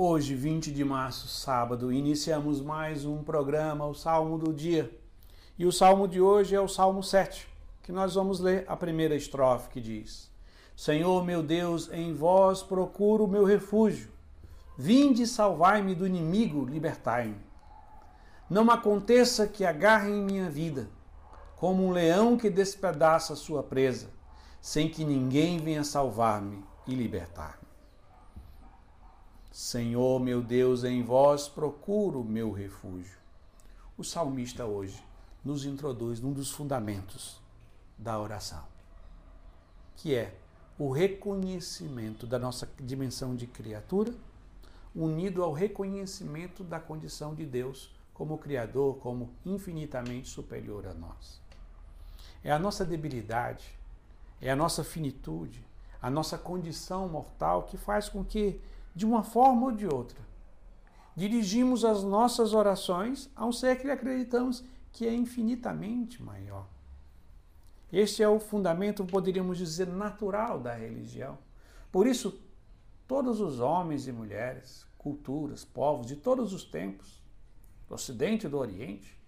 Hoje, 20 de março, sábado, iniciamos mais um programa, o Salmo do Dia. E o salmo de hoje é o Salmo 7, que nós vamos ler a primeira estrofe que diz: Senhor meu Deus, em vós procuro o meu refúgio. Vinde salvai-me do inimigo, libertai-me. Não aconteça que agarrem minha vida, como um leão que despedaça sua presa, sem que ninguém venha salvar-me e libertar-me. Senhor meu Deus, em vós procuro meu refúgio. O salmista hoje nos introduz num dos fundamentos da oração, que é o reconhecimento da nossa dimensão de criatura, unido ao reconhecimento da condição de Deus como Criador, como infinitamente superior a nós. É a nossa debilidade, é a nossa finitude, a nossa condição mortal que faz com que de uma forma ou de outra. Dirigimos as nossas orações a um ser que acreditamos que é infinitamente maior. Este é o fundamento, poderíamos dizer, natural da religião. Por isso, todos os homens e mulheres, culturas, povos de todos os tempos, do Ocidente e do Oriente,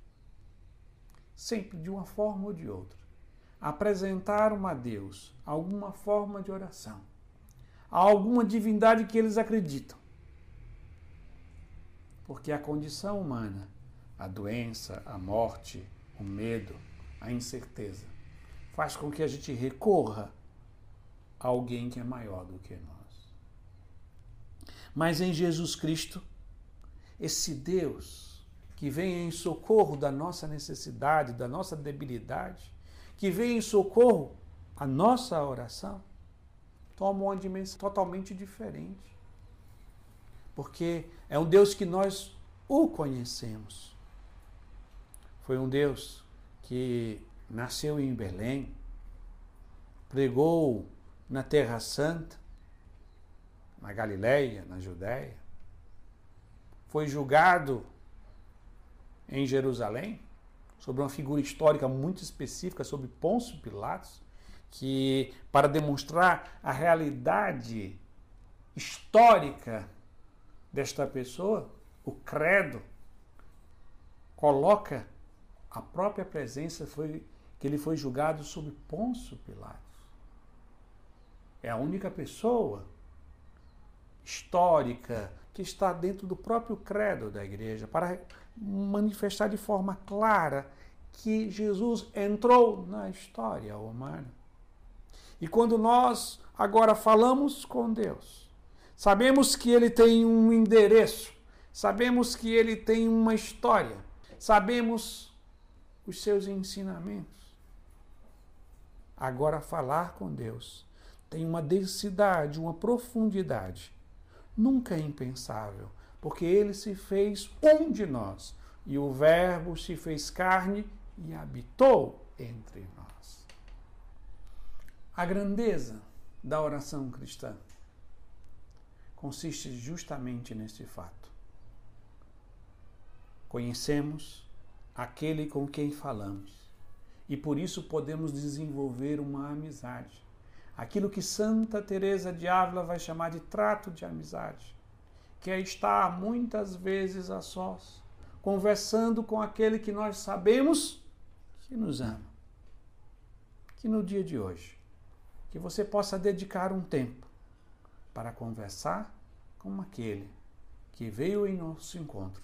sempre de uma forma ou de outra, apresentaram a Deus alguma forma de oração a alguma divindade que eles acreditam. Porque a condição humana, a doença, a morte, o medo, a incerteza, faz com que a gente recorra a alguém que é maior do que nós. Mas em Jesus Cristo, esse Deus que vem em socorro da nossa necessidade, da nossa debilidade, que vem em socorro a nossa oração, toma uma dimensão totalmente diferente. Porque é um Deus que nós o conhecemos. Foi um Deus que nasceu em Belém, pregou na Terra Santa, na Galileia, na Judéia, foi julgado em Jerusalém, sobre uma figura histórica muito específica, sobre Pôncio Pilatos, que para demonstrar a realidade histórica desta pessoa, o credo coloca a própria presença foi que ele foi julgado sob Pôncio Pilatos. É a única pessoa histórica que está dentro do próprio credo da igreja para manifestar de forma clara que Jesus entrou na história humana. E quando nós agora falamos com Deus, sabemos que Ele tem um endereço, sabemos que Ele tem uma história, sabemos os seus ensinamentos. Agora, falar com Deus tem uma densidade, uma profundidade nunca é impensável, porque Ele se fez um de nós e o Verbo se fez carne e habitou entre nós. A grandeza da oração cristã consiste justamente neste fato. Conhecemos aquele com quem falamos e por isso podemos desenvolver uma amizade. Aquilo que Santa Teresa de Ávila vai chamar de trato de amizade, que é estar muitas vezes a sós, conversando com aquele que nós sabemos que nos ama. Que no dia de hoje que você possa dedicar um tempo para conversar com aquele que veio em nosso encontro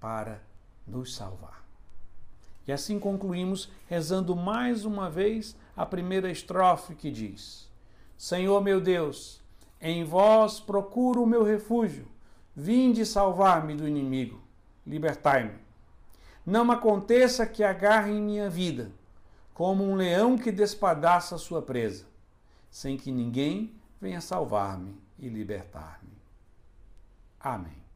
para nos salvar. E assim concluímos rezando mais uma vez a primeira estrofe que diz: Senhor meu Deus, em vós procuro o meu refúgio, vinde salvar-me do inimigo, libertai-me. Não aconteça que agarrem minha vida como um leão que despadaça sua presa, sem que ninguém venha salvar-me e libertar-me. Amém.